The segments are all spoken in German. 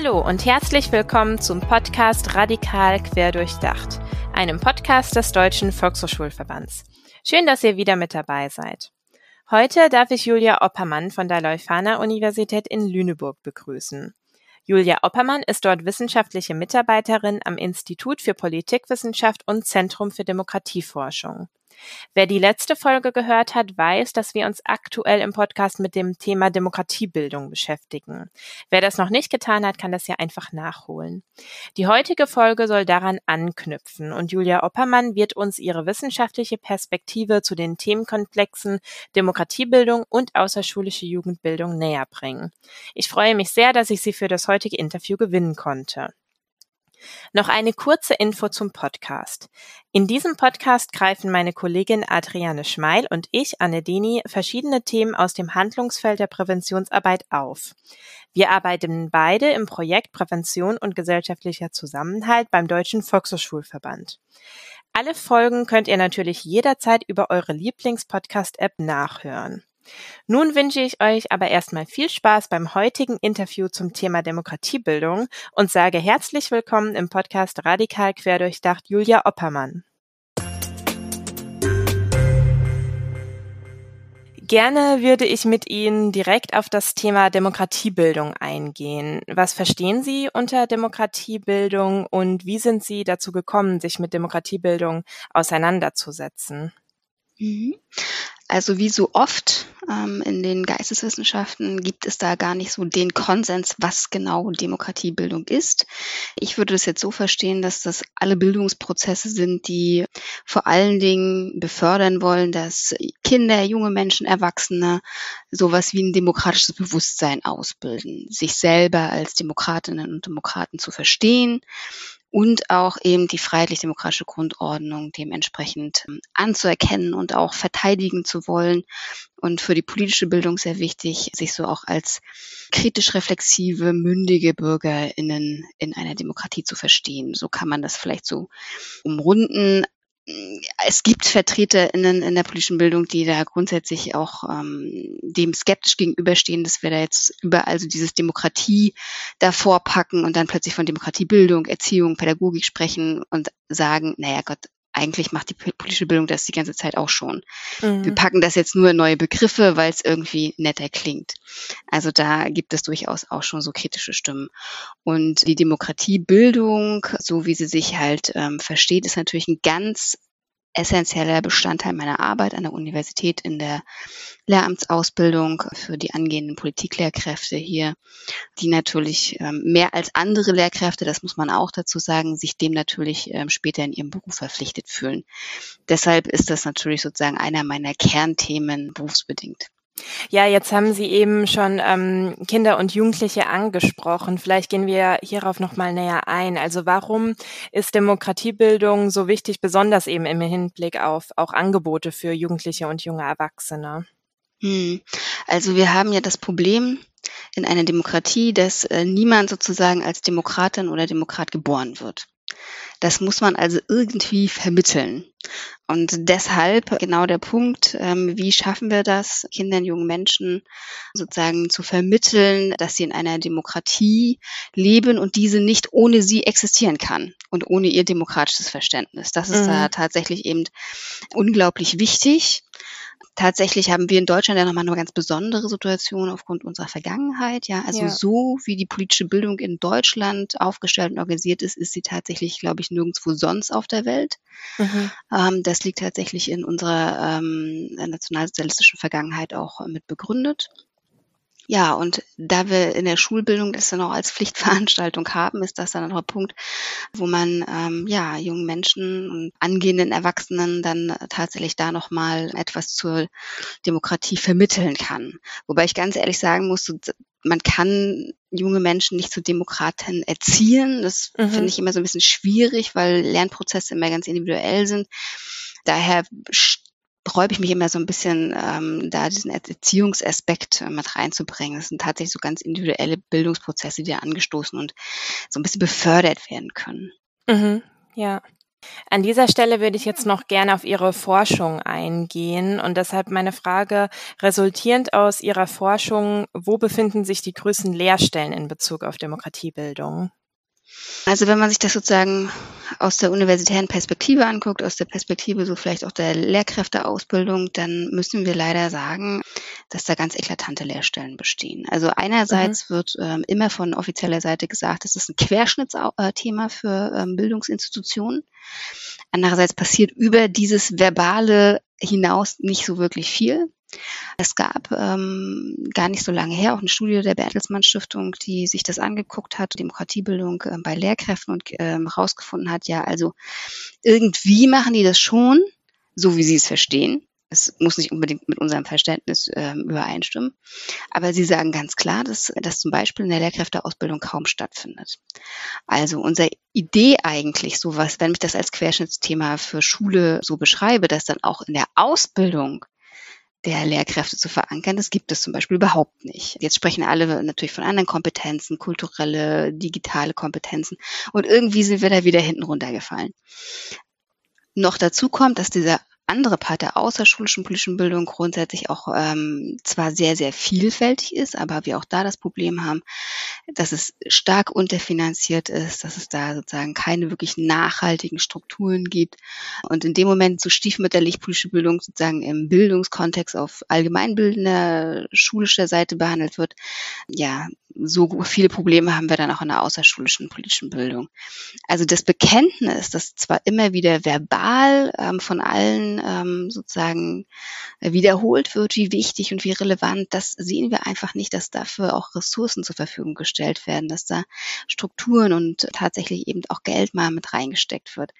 Hallo und herzlich willkommen zum Podcast Radikal Querdurchdacht, einem Podcast des Deutschen Volkshochschulverbands. Schön, dass ihr wieder mit dabei seid. Heute darf ich Julia Oppermann von der Leuphana Universität in Lüneburg begrüßen. Julia Oppermann ist dort wissenschaftliche Mitarbeiterin am Institut für Politikwissenschaft und Zentrum für Demokratieforschung. Wer die letzte Folge gehört hat, weiß, dass wir uns aktuell im Podcast mit dem Thema Demokratiebildung beschäftigen. Wer das noch nicht getan hat, kann das ja einfach nachholen. Die heutige Folge soll daran anknüpfen und Julia Oppermann wird uns ihre wissenschaftliche Perspektive zu den Themenkomplexen Demokratiebildung und außerschulische Jugendbildung näher bringen. Ich freue mich sehr, dass ich sie für das heutige Interview gewinnen konnte. Noch eine kurze Info zum Podcast. In diesem Podcast greifen meine Kollegin Adriane Schmeil und ich, Anne Deni, verschiedene Themen aus dem Handlungsfeld der Präventionsarbeit auf. Wir arbeiten beide im Projekt Prävention und gesellschaftlicher Zusammenhalt beim Deutschen Volkshochschulverband. Alle Folgen könnt ihr natürlich jederzeit über eure Lieblingspodcast-App nachhören. Nun wünsche ich euch aber erstmal viel Spaß beim heutigen Interview zum Thema Demokratiebildung und sage herzlich willkommen im Podcast Radikal Querdurchdacht Julia Oppermann. Gerne würde ich mit Ihnen direkt auf das Thema Demokratiebildung eingehen. Was verstehen Sie unter Demokratiebildung und wie sind Sie dazu gekommen, sich mit Demokratiebildung auseinanderzusetzen? Mhm. Also wie so oft ähm, in den Geisteswissenschaften gibt es da gar nicht so den Konsens, was genau Demokratiebildung ist. Ich würde das jetzt so verstehen, dass das alle Bildungsprozesse sind, die vor allen Dingen befördern wollen, dass Kinder, junge Menschen, Erwachsene sowas wie ein demokratisches Bewusstsein ausbilden, sich selber als Demokratinnen und Demokraten zu verstehen, und auch eben die freiheitlich-demokratische Grundordnung dementsprechend ähm, anzuerkennen und auch verteidigen zu wollen. Und für die politische Bildung sehr wichtig, sich so auch als kritisch reflexive, mündige BürgerInnen in einer Demokratie zu verstehen. So kann man das vielleicht so umrunden es gibt VertreterInnen in der politischen Bildung, die da grundsätzlich auch ähm, dem skeptisch gegenüberstehen, dass wir da jetzt überall so dieses Demokratie davor packen und dann plötzlich von Demokratiebildung, Erziehung, Pädagogik sprechen und sagen, naja Gott, eigentlich macht die politische Bildung das die ganze Zeit auch schon. Mhm. Wir packen das jetzt nur in neue Begriffe, weil es irgendwie netter klingt. Also da gibt es durchaus auch schon so kritische Stimmen. Und die Demokratiebildung, so wie sie sich halt ähm, versteht, ist natürlich ein ganz essentieller Bestandteil meiner Arbeit an der Universität in der Lehramtsausbildung für die angehenden Politiklehrkräfte hier, die natürlich ähm, mehr als andere Lehrkräfte, das muss man auch dazu sagen, sich dem natürlich ähm, später in ihrem Beruf verpflichtet fühlen. Deshalb ist das natürlich sozusagen einer meiner Kernthemen berufsbedingt. Ja, jetzt haben Sie eben schon ähm, Kinder und Jugendliche angesprochen. Vielleicht gehen wir hierauf noch mal näher ein. Also warum ist Demokratiebildung so wichtig, besonders eben im Hinblick auf auch Angebote für Jugendliche und junge Erwachsene? Hm. Also wir haben ja das Problem in einer Demokratie, dass äh, niemand sozusagen als Demokratin oder Demokrat geboren wird. Das muss man also irgendwie vermitteln. Und deshalb genau der Punkt, ähm, wie schaffen wir das, Kindern, jungen Menschen sozusagen zu vermitteln, dass sie in einer Demokratie leben und diese nicht ohne sie existieren kann und ohne ihr demokratisches Verständnis. Das ist mhm. da tatsächlich eben unglaublich wichtig. Tatsächlich haben wir in Deutschland ja nochmal eine ganz besondere Situation aufgrund unserer Vergangenheit. Ja, also ja. so wie die politische Bildung in Deutschland aufgestellt und organisiert ist, ist sie tatsächlich, glaube ich, nirgendwo sonst auf der Welt. Mhm. Ähm, das liegt tatsächlich in unserer ähm, nationalsozialistischen Vergangenheit auch mit begründet. Ja, und da wir in der Schulbildung das dann auch als Pflichtveranstaltung haben, ist das dann auch ein Punkt, wo man ähm, ja jungen Menschen und angehenden Erwachsenen dann tatsächlich da nochmal etwas zur Demokratie vermitteln kann. Wobei ich ganz ehrlich sagen muss, man kann junge Menschen nicht zu Demokraten erziehen. Das mhm. finde ich immer so ein bisschen schwierig, weil Lernprozesse immer ganz individuell sind. Daher sträube ich mich immer so ein bisschen, ähm, da diesen Erziehungsaspekt äh, mit reinzubringen. Das sind tatsächlich so ganz individuelle Bildungsprozesse, die da angestoßen und so ein bisschen befördert werden können. Mhm, ja. An dieser Stelle würde ich jetzt noch gerne auf Ihre Forschung eingehen und deshalb meine Frage, resultierend aus Ihrer Forschung, wo befinden sich die größten Lehrstellen in Bezug auf Demokratiebildung? Also wenn man sich das sozusagen aus der universitären Perspektive anguckt, aus der Perspektive so vielleicht auch der Lehrkräfteausbildung, dann müssen wir leider sagen, dass da ganz eklatante Lehrstellen bestehen. Also einerseits mhm. wird ähm, immer von offizieller Seite gesagt, es ist ein Querschnittsthema für ähm, Bildungsinstitutionen. Andererseits passiert über dieses Verbale hinaus nicht so wirklich viel. Es gab ähm, gar nicht so lange her auch eine Studie der Bertelsmann Stiftung, die sich das angeguckt hat, Demokratiebildung äh, bei Lehrkräften und ähm, rausgefunden hat, ja, also irgendwie machen die das schon, so wie sie es verstehen. Es muss nicht unbedingt mit unserem Verständnis äh, übereinstimmen. Aber sie sagen ganz klar, dass das zum Beispiel in der Lehrkräfteausbildung kaum stattfindet. Also unsere Idee eigentlich, sowas, wenn ich das als Querschnittsthema für Schule so beschreibe, dass dann auch in der Ausbildung der Lehrkräfte zu verankern. Das gibt es zum Beispiel überhaupt nicht. Jetzt sprechen alle natürlich von anderen Kompetenzen, kulturelle, digitale Kompetenzen. Und irgendwie sind wir da wieder hinten runtergefallen. Noch dazu kommt, dass dieser andere Part der außerschulischen politischen Bildung grundsätzlich auch ähm, zwar sehr, sehr vielfältig ist, aber wir auch da das Problem haben, dass es stark unterfinanziert ist, dass es da sozusagen keine wirklich nachhaltigen Strukturen gibt. Und in dem Moment so stiefmütterlich politische Bildung sozusagen im Bildungskontext auf allgemeinbildender schulischer Seite behandelt wird, ja, so viele Probleme haben wir dann auch in der außerschulischen politischen Bildung. Also das Bekenntnis, das zwar immer wieder verbal ähm, von allen ähm, sozusagen wiederholt wird, wie wichtig und wie relevant, das sehen wir einfach nicht, dass dafür auch Ressourcen zur Verfügung gestellt werden, dass da Strukturen und tatsächlich eben auch Geld mal mit reingesteckt wird.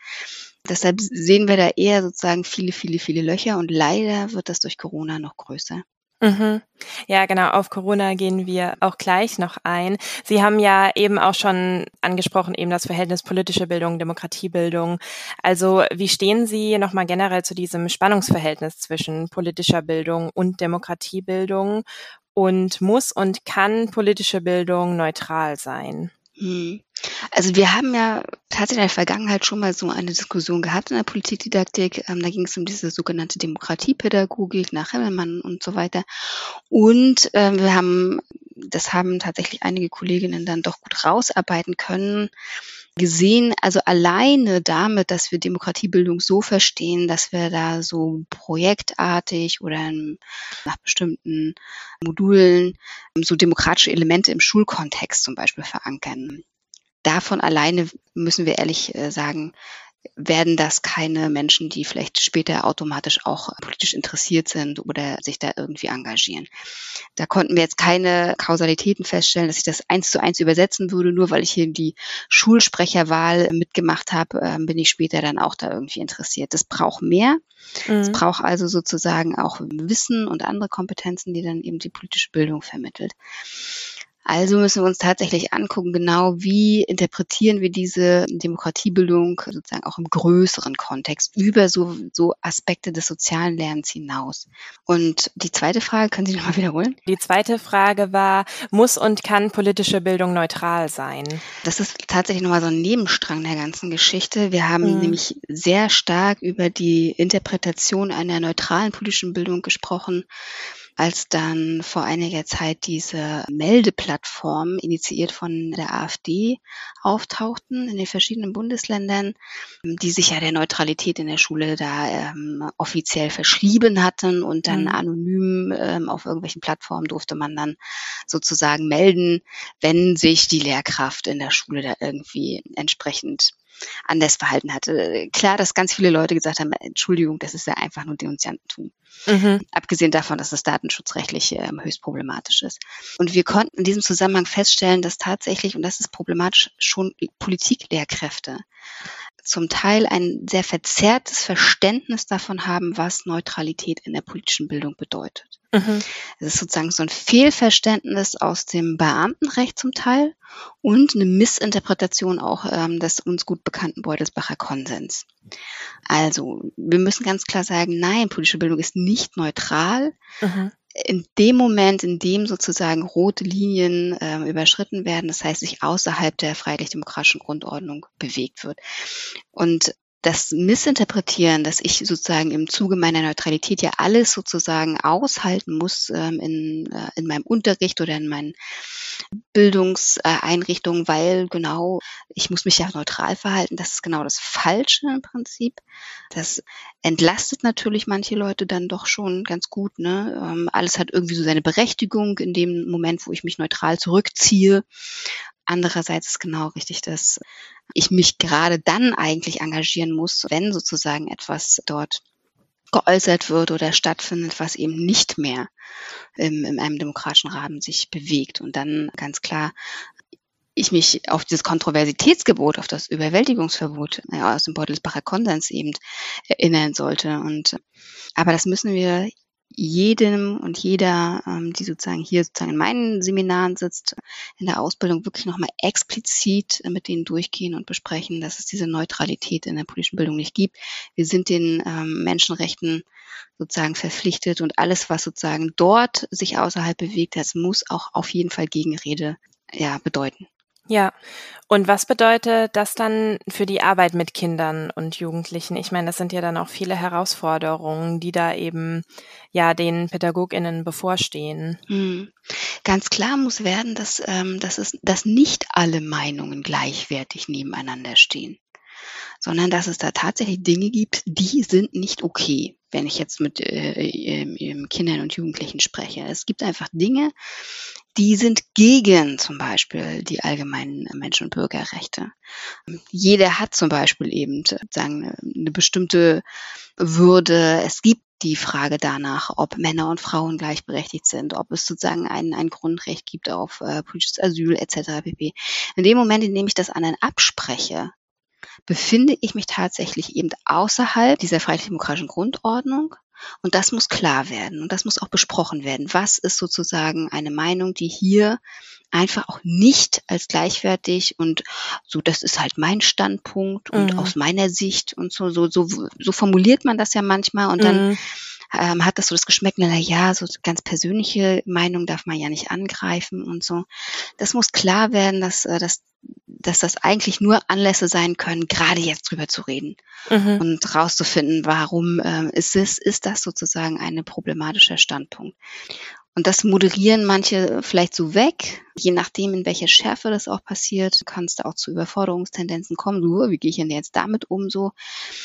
Deshalb sehen wir da eher sozusagen viele, viele, viele Löcher und leider wird das durch Corona noch größer. Mhm. Ja, genau. Auf Corona gehen wir auch gleich noch ein. Sie haben ja eben auch schon angesprochen, eben das Verhältnis politische Bildung, Demokratiebildung. Also wie stehen Sie nochmal generell zu diesem Spannungsverhältnis zwischen politischer Bildung und Demokratiebildung? Und muss und kann politische Bildung neutral sein? Hm. Also wir haben ja tatsächlich in der Vergangenheit schon mal so eine Diskussion gehabt in der Politikdidaktik. Ähm, da ging es um diese sogenannte Demokratiepädagogik nach Hemmelmann und so weiter. Und äh, wir haben, das haben tatsächlich einige Kolleginnen dann doch gut rausarbeiten können, gesehen, also alleine damit, dass wir Demokratiebildung so verstehen, dass wir da so projektartig oder nach bestimmten Modulen so demokratische Elemente im Schulkontext zum Beispiel verankern. Davon alleine müssen wir ehrlich äh, sagen, werden das keine Menschen, die vielleicht später automatisch auch politisch interessiert sind oder sich da irgendwie engagieren. Da konnten wir jetzt keine Kausalitäten feststellen, dass ich das eins zu eins übersetzen würde. Nur weil ich hier die Schulsprecherwahl mitgemacht habe, ähm, bin ich später dann auch da irgendwie interessiert. Das braucht mehr. Es mhm. braucht also sozusagen auch Wissen und andere Kompetenzen, die dann eben die politische Bildung vermittelt. Also müssen wir uns tatsächlich angucken, genau wie interpretieren wir diese Demokratiebildung sozusagen auch im größeren Kontext über so, so Aspekte des sozialen Lernens hinaus. Und die zweite Frage, können Sie nochmal wiederholen? Die zweite Frage war, muss und kann politische Bildung neutral sein? Das ist tatsächlich nochmal so ein Nebenstrang der ganzen Geschichte. Wir haben mhm. nämlich sehr stark über die Interpretation einer neutralen politischen Bildung gesprochen als dann vor einiger Zeit diese Meldeplattformen, initiiert von der AfD, auftauchten in den verschiedenen Bundesländern, die sich ja der Neutralität in der Schule da ähm, offiziell verschrieben hatten und dann mhm. anonym ähm, auf irgendwelchen Plattformen durfte man dann sozusagen melden, wenn sich die Lehrkraft in der Schule da irgendwie entsprechend anders verhalten hatte. Klar, dass ganz viele Leute gesagt haben, Entschuldigung, das ist ja einfach nur Denunziantentum. Mhm. Abgesehen davon, dass das datenschutzrechtlich ähm, höchst problematisch ist. Und wir konnten in diesem Zusammenhang feststellen, dass tatsächlich, und das ist problematisch, schon Politiklehrkräfte zum Teil ein sehr verzerrtes Verständnis davon haben, was Neutralität in der politischen Bildung bedeutet. Mhm. Es ist sozusagen so ein Fehlverständnis aus dem Beamtenrecht zum Teil und eine Missinterpretation auch ähm, des uns gut bekannten Beutelsbacher Konsens. Also, wir müssen ganz klar sagen, nein, politische Bildung ist nicht neutral. Mhm in dem Moment, in dem sozusagen rote Linien äh, überschritten werden, das heißt sich außerhalb der freiheitlich-demokratischen Grundordnung bewegt wird. Und das Missinterpretieren, dass ich sozusagen im Zuge meiner Neutralität ja alles sozusagen aushalten muss ähm, in, äh, in meinem Unterricht oder in meinen Bildungseinrichtungen, weil genau, ich muss mich ja neutral verhalten, das ist genau das Falsche im Prinzip. Das entlastet natürlich manche Leute dann doch schon ganz gut. Ne? Ähm, alles hat irgendwie so seine Berechtigung in dem Moment, wo ich mich neutral zurückziehe. Andererseits ist genau richtig, dass ich mich gerade dann eigentlich engagieren muss, wenn sozusagen etwas dort geäußert wird oder stattfindet, was eben nicht mehr im, in einem demokratischen Rahmen sich bewegt. Und dann ganz klar ich mich auf dieses Kontroversitätsgebot, auf das Überwältigungsverbot ja, aus dem Beutelsbacher Konsens eben erinnern sollte. Und aber das müssen wir jedem und jeder, ähm, die sozusagen hier sozusagen in meinen Seminaren sitzt, in der Ausbildung wirklich nochmal explizit mit denen durchgehen und besprechen, dass es diese Neutralität in der politischen Bildung nicht gibt. Wir sind den ähm, Menschenrechten sozusagen verpflichtet und alles, was sozusagen dort sich außerhalb bewegt, das muss auch auf jeden Fall Gegenrede ja, bedeuten. Ja, und was bedeutet das dann für die Arbeit mit Kindern und Jugendlichen? Ich meine, das sind ja dann auch viele Herausforderungen, die da eben ja den PädagogInnen bevorstehen. Hm. Ganz klar muss werden, dass, ähm, dass, es, dass nicht alle Meinungen gleichwertig nebeneinander stehen sondern dass es da tatsächlich Dinge gibt, die sind nicht okay, wenn ich jetzt mit äh, Kindern und Jugendlichen spreche. Es gibt einfach Dinge, die sind gegen zum Beispiel die allgemeinen Menschen- und Bürgerrechte. Jeder hat zum Beispiel eben sagen, eine bestimmte Würde. Es gibt die Frage danach, ob Männer und Frauen gleichberechtigt sind, ob es sozusagen ein, ein Grundrecht gibt auf äh, politisches Asyl etc. pp. In dem Moment, in dem ich das anderen abspreche, befinde ich mich tatsächlich eben außerhalb dieser freiheitlich-demokratischen Grundordnung. Und das muss klar werden und das muss auch besprochen werden. Was ist sozusagen eine Meinung, die hier einfach auch nicht als gleichwertig und so, das ist halt mein Standpunkt und mhm. aus meiner Sicht und so, so, so, so formuliert man das ja manchmal und dann mhm. Ähm, hat das so das Geschmack, na ja, so ganz persönliche Meinung darf man ja nicht angreifen und so. Das muss klar werden, dass, äh, dass dass das eigentlich nur Anlässe sein können, gerade jetzt drüber zu reden mhm. und rauszufinden, warum ähm, ist es, ist das sozusagen ein problematischer Standpunkt. Und das moderieren manche vielleicht so weg, je nachdem, in welcher Schärfe das auch passiert, kann es da auch zu Überforderungstendenzen kommen. So, wie gehe ich denn jetzt damit um? So,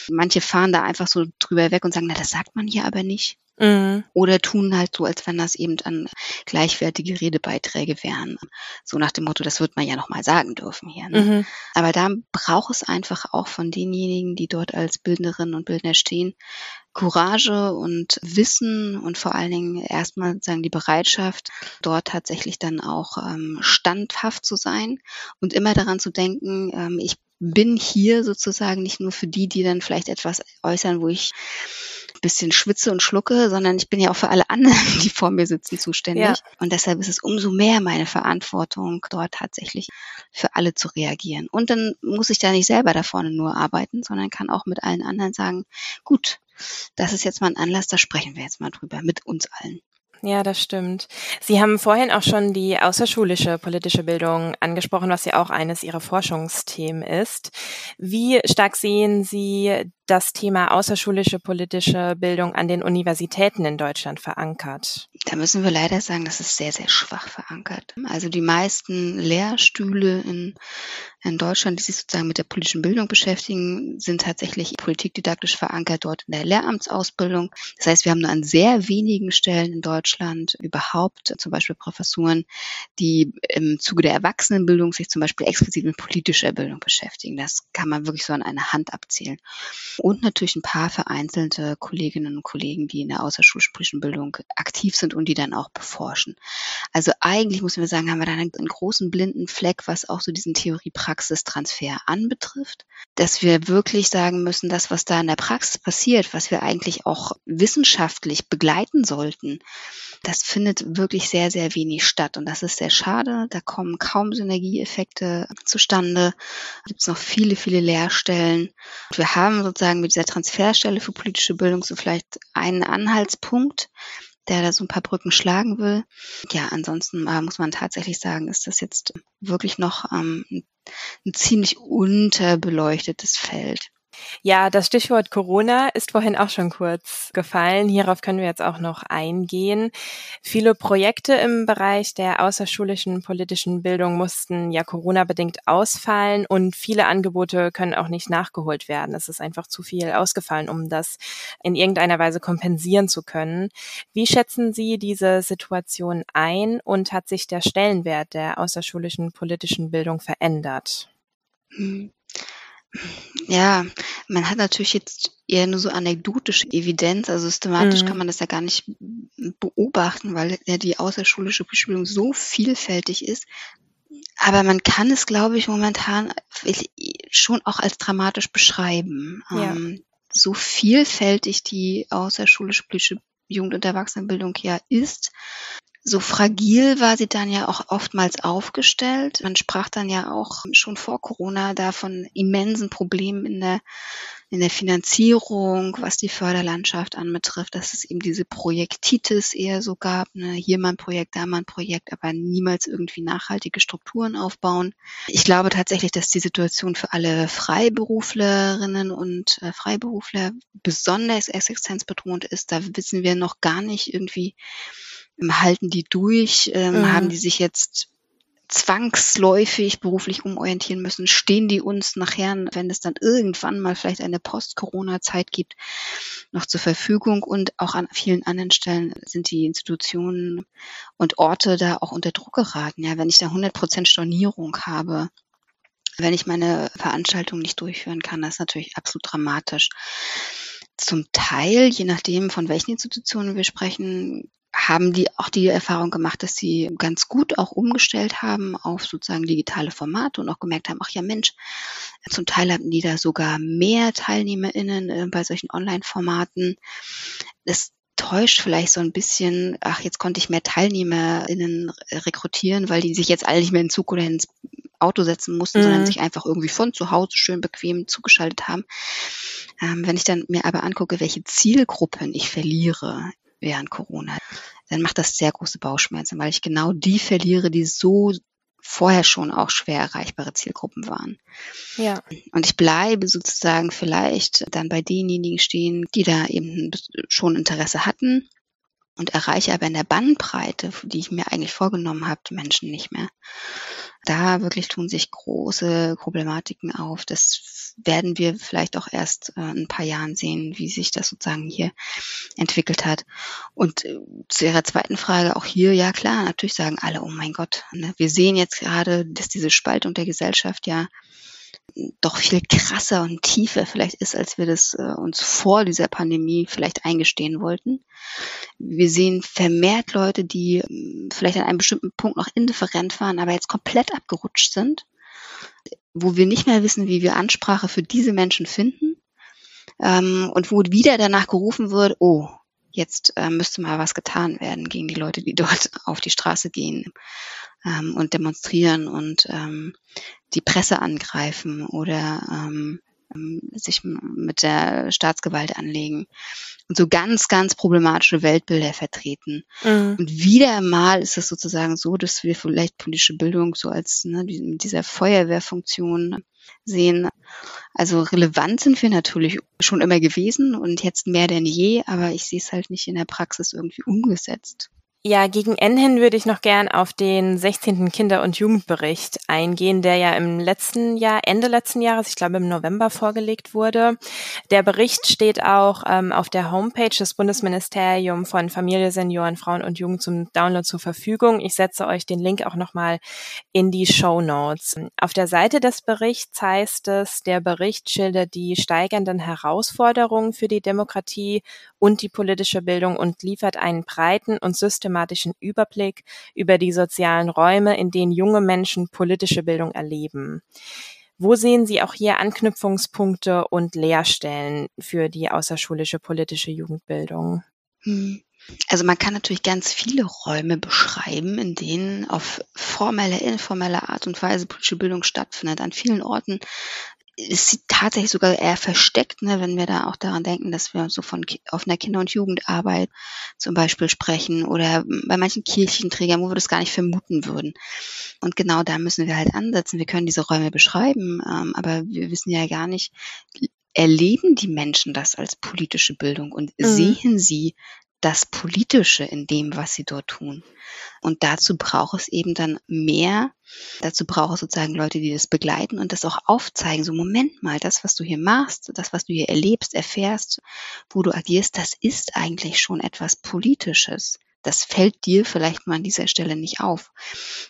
manche fahren da einfach so drüber weg und sagen, na, das sagt man hier aber nicht. Mhm. Oder tun halt so, als wenn das eben an gleichwertige Redebeiträge wären. So nach dem Motto, das wird man ja nochmal sagen dürfen hier. Ne? Mhm. Aber da braucht es einfach auch von denjenigen, die dort als Bildnerinnen und Bildner stehen, Courage und Wissen und vor allen Dingen erstmal sagen die Bereitschaft, dort tatsächlich dann auch ähm, standhaft zu sein und immer daran zu denken, ähm, ich bin hier sozusagen nicht nur für die, die dann vielleicht etwas äußern, wo ich bisschen schwitze und schlucke, sondern ich bin ja auch für alle anderen, die vor mir sitzen, zuständig. Ja. Und deshalb ist es umso mehr meine Verantwortung, dort tatsächlich für alle zu reagieren. Und dann muss ich da nicht selber da vorne nur arbeiten, sondern kann auch mit allen anderen sagen, gut, das ist jetzt mal ein Anlass, da sprechen wir jetzt mal drüber, mit uns allen. Ja, das stimmt. Sie haben vorhin auch schon die außerschulische politische Bildung angesprochen, was ja auch eines Ihrer Forschungsthemen ist. Wie stark sehen Sie das Thema außerschulische politische Bildung an den Universitäten in Deutschland verankert? Da müssen wir leider sagen, das ist sehr, sehr schwach verankert. Also die meisten Lehrstühle in, in Deutschland, die sich sozusagen mit der politischen Bildung beschäftigen, sind tatsächlich politikdidaktisch verankert dort in der Lehramtsausbildung. Das heißt, wir haben nur an sehr wenigen Stellen in Deutschland überhaupt zum Beispiel Professuren, die im Zuge der Erwachsenenbildung sich zum Beispiel explizit mit politischer Bildung beschäftigen. Das kann man wirklich so an einer Hand abzählen und natürlich ein paar vereinzelte Kolleginnen und Kollegen, die in der außerschulischen Bildung aktiv sind und die dann auch beforschen. Also eigentlich muss man sagen, haben wir da einen, einen großen blinden Fleck, was auch so diesen Theorie-Praxis-Transfer anbetrifft, dass wir wirklich sagen müssen, das, was da in der Praxis passiert, was wir eigentlich auch wissenschaftlich begleiten sollten, das findet wirklich sehr, sehr wenig statt. Und das ist sehr schade. Da kommen kaum Synergieeffekte zustande. Gibt es noch viele, viele Lehrstellen. Und wir haben sozusagen mit dieser Transferstelle für politische Bildung so vielleicht einen Anhaltspunkt, der da so ein paar Brücken schlagen will. Ja, ansonsten äh, muss man tatsächlich sagen, ist das jetzt wirklich noch ähm, ein ziemlich unterbeleuchtetes Feld. Ja, das Stichwort Corona ist vorhin auch schon kurz gefallen. Hierauf können wir jetzt auch noch eingehen. Viele Projekte im Bereich der außerschulischen politischen Bildung mussten ja Corona-bedingt ausfallen und viele Angebote können auch nicht nachgeholt werden. Es ist einfach zu viel ausgefallen, um das in irgendeiner Weise kompensieren zu können. Wie schätzen Sie diese Situation ein und hat sich der Stellenwert der außerschulischen politischen Bildung verändert? Hm. Ja, man hat natürlich jetzt eher nur so anekdotische Evidenz, also systematisch mhm. kann man das ja gar nicht beobachten, weil ja die außerschulische Beschulung so vielfältig ist. Aber man kann es, glaube ich, momentan schon auch als dramatisch beschreiben. Ja. Ähm, so vielfältig die außerschulische Jugend- und Erwachsenenbildung ja ist, so fragil war sie dann ja auch oftmals aufgestellt. Man sprach dann ja auch schon vor Corona da von immensen Problemen in der, in der Finanzierung, was die Förderlandschaft anbetrifft, dass es eben diese Projektitis eher so gab, ne? hier mal ein Projekt, da mal ein Projekt, aber niemals irgendwie nachhaltige Strukturen aufbauen. Ich glaube tatsächlich, dass die Situation für alle Freiberuflerinnen und äh, Freiberufler besonders existenzbedrohend ist. Da wissen wir noch gar nicht irgendwie, halten die durch? Ähm, mhm. Haben die sich jetzt zwangsläufig beruflich umorientieren müssen? Stehen die uns nachher, wenn es dann irgendwann mal vielleicht eine Post-Corona-Zeit gibt, noch zur Verfügung? Und auch an vielen anderen Stellen sind die Institutionen und Orte da auch unter Druck geraten. Ja, wenn ich da 100 Prozent Stornierung habe, wenn ich meine Veranstaltung nicht durchführen kann, das ist natürlich absolut dramatisch. Zum Teil, je nachdem, von welchen Institutionen wir sprechen, haben die auch die Erfahrung gemacht, dass sie ganz gut auch umgestellt haben auf sozusagen digitale Formate und auch gemerkt haben, ach ja Mensch, zum Teil hatten die da sogar mehr TeilnehmerInnen äh, bei solchen Online-Formaten. Das täuscht vielleicht so ein bisschen, ach, jetzt konnte ich mehr TeilnehmerInnen rekrutieren, weil die sich jetzt alle nicht mehr in Zug oder ins Auto setzen mussten, mhm. sondern sich einfach irgendwie von zu Hause schön bequem zugeschaltet haben. Ähm, wenn ich dann mir aber angucke, welche Zielgruppen ich verliere während Corona, dann macht das sehr große Bauchschmerzen, weil ich genau die verliere, die so vorher schon auch schwer erreichbare Zielgruppen waren. Ja. Und ich bleibe sozusagen vielleicht dann bei denjenigen stehen, die da eben schon Interesse hatten und erreiche aber in der Bandbreite, die ich mir eigentlich vorgenommen habe, die Menschen nicht mehr. Da wirklich tun sich große Problematiken auf. Das werden wir vielleicht auch erst äh, in ein paar Jahren sehen, wie sich das sozusagen hier entwickelt hat. Und äh, zu Ihrer zweiten Frage auch hier, ja klar, natürlich sagen alle, oh mein Gott, ne, wir sehen jetzt gerade, dass diese Spaltung der Gesellschaft ja doch viel krasser und tiefer vielleicht ist, als wir das äh, uns vor dieser Pandemie vielleicht eingestehen wollten. Wir sehen vermehrt Leute, die äh, vielleicht an einem bestimmten Punkt noch indifferent waren, aber jetzt komplett abgerutscht sind, wo wir nicht mehr wissen, wie wir Ansprache für diese Menschen finden ähm, und wo wieder danach gerufen wird, oh, jetzt äh, müsste mal was getan werden gegen die Leute, die dort auf die Straße gehen ähm, und demonstrieren und ähm, die Presse angreifen oder ähm, sich mit der Staatsgewalt anlegen und so ganz, ganz problematische Weltbilder vertreten. Mhm. Und wieder mal ist es sozusagen so, dass wir vielleicht politische Bildung so als ne, dieser Feuerwehrfunktion sehen. Also relevant sind wir natürlich schon immer gewesen und jetzt mehr denn je, aber ich sehe es halt nicht in der Praxis irgendwie umgesetzt. Ja, gegen Ende hin würde ich noch gern auf den 16. Kinder- und Jugendbericht eingehen, der ja im letzten Jahr, Ende letzten Jahres, ich glaube im November vorgelegt wurde. Der Bericht steht auch ähm, auf der Homepage des Bundesministeriums von Familie, Senioren, Frauen und Jugend zum Download zur Verfügung. Ich setze euch den Link auch nochmal in die Show Notes. Auf der Seite des Berichts heißt es, der Bericht schildert die steigenden Herausforderungen für die Demokratie und die politische Bildung und liefert einen breiten und systematischen systematischen Überblick über die sozialen Räume, in denen junge Menschen politische Bildung erleben. Wo sehen Sie auch hier Anknüpfungspunkte und Lehrstellen für die außerschulische politische Jugendbildung? Hm. Also man kann natürlich ganz viele Räume beschreiben, in denen auf formelle, informelle Art und Weise politische Bildung stattfindet. An vielen Orten ist sie tatsächlich sogar eher versteckt, ne, wenn wir da auch daran denken, dass wir so von offener Kinder- und Jugendarbeit zum Beispiel sprechen oder bei manchen Kirchenträgern, wo wir das gar nicht vermuten würden. Und genau da müssen wir halt ansetzen. Wir können diese Räume beschreiben, ähm, aber wir wissen ja gar nicht, erleben die Menschen das als politische Bildung und mhm. sehen sie das Politische in dem, was sie dort tun. Und dazu braucht es eben dann mehr, dazu braucht es sozusagen Leute, die das begleiten und das auch aufzeigen. So, Moment mal, das, was du hier machst, das, was du hier erlebst, erfährst, wo du agierst, das ist eigentlich schon etwas Politisches das fällt dir vielleicht mal an dieser Stelle nicht auf.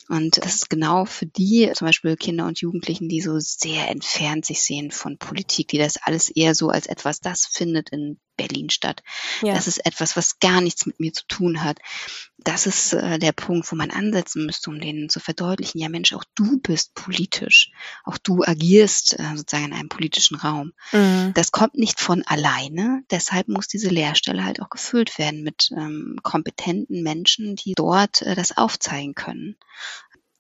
Und das ist genau für die, zum Beispiel Kinder und Jugendlichen, die so sehr entfernt sich sehen von Politik, die das alles eher so als etwas, das findet in Berlin statt. Ja. Das ist etwas, was gar nichts mit mir zu tun hat. Das ist äh, der Punkt, wo man ansetzen müsste, um denen zu verdeutlichen, ja Mensch, auch du bist politisch. Auch du agierst äh, sozusagen in einem politischen Raum. Mhm. Das kommt nicht von alleine. Deshalb muss diese Lehrstelle halt auch gefüllt werden mit ähm, kompetenten Menschen, die dort äh, das aufzeigen können.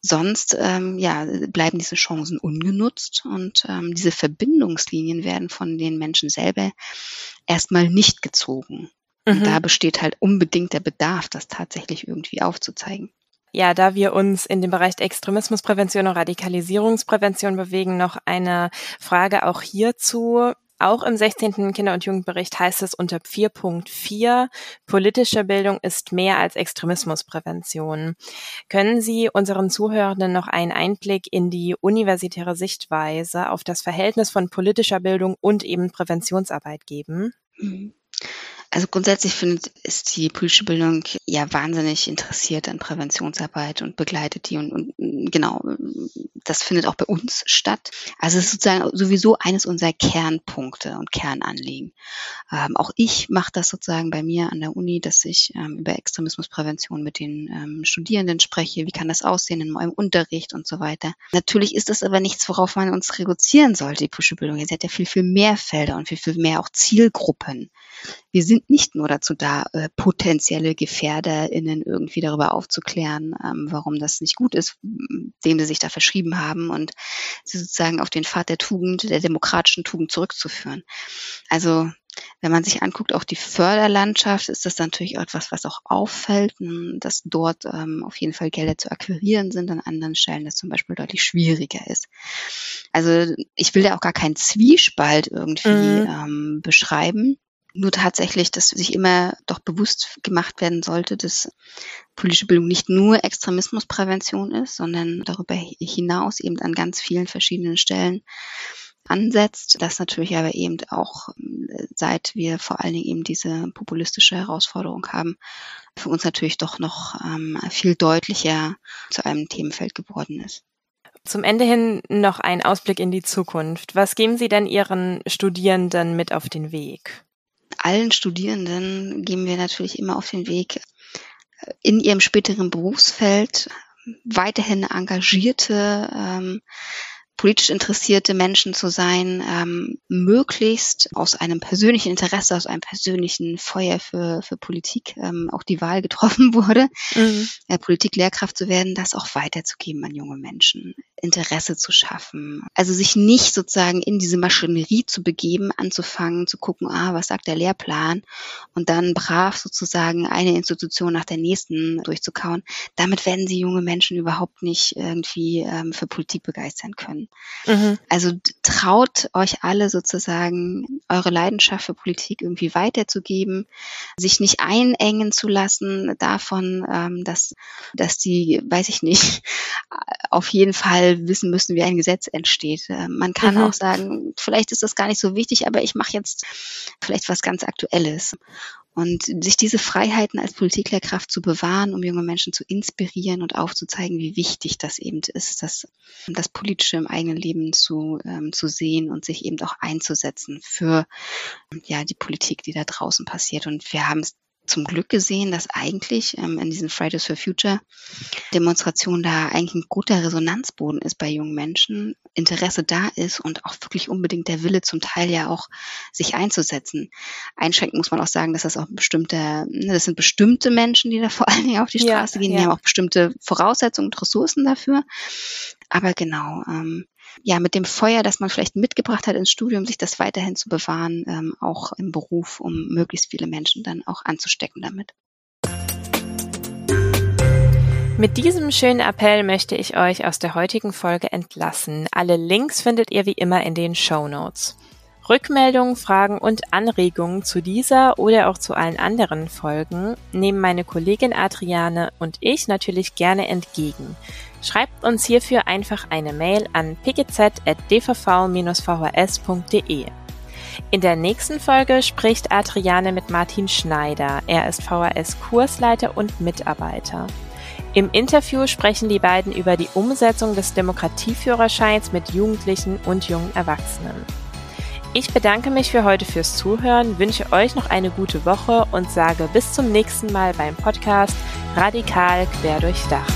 Sonst ähm, ja, bleiben diese Chancen ungenutzt und ähm, diese Verbindungslinien werden von den Menschen selber erstmal nicht gezogen. Mhm. Und da besteht halt unbedingt der Bedarf, das tatsächlich irgendwie aufzuzeigen. Ja, da wir uns in dem Bereich Extremismusprävention und Radikalisierungsprävention bewegen, noch eine Frage auch hierzu. Auch im 16. Kinder- und Jugendbericht heißt es unter 4.4, politische Bildung ist mehr als Extremismusprävention. Können Sie unseren Zuhörenden noch einen Einblick in die universitäre Sichtweise auf das Verhältnis von politischer Bildung und eben Präventionsarbeit geben? Mhm. Also grundsätzlich findet, ist die politische Bildung ja wahnsinnig interessiert an Präventionsarbeit und begleitet die und, und genau, das findet auch bei uns statt. Also es ist sozusagen sowieso eines unserer Kernpunkte und Kernanliegen. Ähm, auch ich mache das sozusagen bei mir an der Uni, dass ich ähm, über Extremismusprävention mit den ähm, Studierenden spreche. Wie kann das aussehen in meinem Unterricht und so weiter. Natürlich ist das aber nichts, worauf man uns reduzieren sollte, die politische Bildung. Sie hat ja viel, viel mehr Felder und viel, viel mehr auch Zielgruppen. Wir sind nicht nur dazu da, äh, potenzielle GefährderInnen irgendwie darüber aufzuklären, ähm, warum das nicht gut ist, dem sie sich da verschrieben haben und sie sozusagen auf den Pfad der Tugend, der demokratischen Tugend zurückzuführen. Also wenn man sich anguckt, auch die Förderlandschaft, ist das natürlich etwas, was auch auffällt, dass dort ähm, auf jeden Fall Gelder zu akquirieren sind, an anderen Stellen das zum Beispiel deutlich schwieriger ist. Also ich will da auch gar keinen Zwiespalt irgendwie mhm. ähm, beschreiben. Nur tatsächlich, dass sich immer doch bewusst gemacht werden sollte, dass politische Bildung nicht nur Extremismusprävention ist, sondern darüber hinaus eben an ganz vielen verschiedenen Stellen ansetzt. Das natürlich aber eben auch, seit wir vor allen Dingen eben diese populistische Herausforderung haben, für uns natürlich doch noch ähm, viel deutlicher zu einem Themenfeld geworden ist. Zum Ende hin noch ein Ausblick in die Zukunft. Was geben Sie denn Ihren Studierenden mit auf den Weg? Allen Studierenden geben wir natürlich immer auf den Weg, in ihrem späteren Berufsfeld weiterhin engagierte ähm, politisch interessierte Menschen zu sein, ähm, möglichst aus einem persönlichen Interesse, aus einem persönlichen Feuer für, für Politik ähm, auch die Wahl getroffen wurde, mhm. äh, Politiklehrkraft zu werden, das auch weiterzugeben an junge Menschen, Interesse zu schaffen. Also sich nicht sozusagen in diese Maschinerie zu begeben, anzufangen, zu gucken, ah, was sagt der Lehrplan und dann brav sozusagen eine Institution nach der nächsten durchzukauen. Damit werden sie junge Menschen überhaupt nicht irgendwie ähm, für Politik begeistern können. Mhm. Also traut euch alle sozusagen eure Leidenschaft für Politik irgendwie weiterzugeben, sich nicht einengen zu lassen davon, ähm, dass, dass die, weiß ich nicht, auf jeden Fall wissen müssen, wie ein Gesetz entsteht. Äh, man kann mhm. auch sagen, vielleicht ist das gar nicht so wichtig, aber ich mache jetzt vielleicht was ganz Aktuelles. Und sich diese Freiheiten als Politiklehrkraft zu bewahren, um junge Menschen zu inspirieren und aufzuzeigen, wie wichtig das eben ist, das, das Politische im eigenen Leben zu, ähm, zu sehen und sich eben auch einzusetzen für ja, die Politik, die da draußen passiert. Und wir haben es zum Glück gesehen, dass eigentlich ähm, in diesen Fridays for Future Demonstrationen da eigentlich ein guter Resonanzboden ist bei jungen Menschen, Interesse da ist und auch wirklich unbedingt der Wille zum Teil ja auch sich einzusetzen. Einschränken muss man auch sagen, dass das auch bestimmte, ne, das sind bestimmte Menschen, die da vor allen Dingen auf die Straße ja, gehen, die ja. haben auch bestimmte Voraussetzungen und Ressourcen dafür. Aber genau, ähm, ja, mit dem Feuer, das man vielleicht mitgebracht hat ins Studium, sich das weiterhin zu bewahren, ähm, auch im Beruf, um möglichst viele Menschen dann auch anzustecken damit. Mit diesem schönen Appell möchte ich euch aus der heutigen Folge entlassen. Alle Links findet ihr wie immer in den Show Notes. Rückmeldungen, Fragen und Anregungen zu dieser oder auch zu allen anderen Folgen nehmen meine Kollegin Adriane und ich natürlich gerne entgegen. Schreibt uns hierfür einfach eine Mail an pgz.dvv-vhs.de. In der nächsten Folge spricht Adriane mit Martin Schneider. Er ist VHS-Kursleiter und Mitarbeiter. Im Interview sprechen die beiden über die Umsetzung des Demokratieführerscheins mit Jugendlichen und jungen Erwachsenen. Ich bedanke mich für heute fürs Zuhören, wünsche euch noch eine gute Woche und sage bis zum nächsten Mal beim Podcast Radikal quer durchdacht.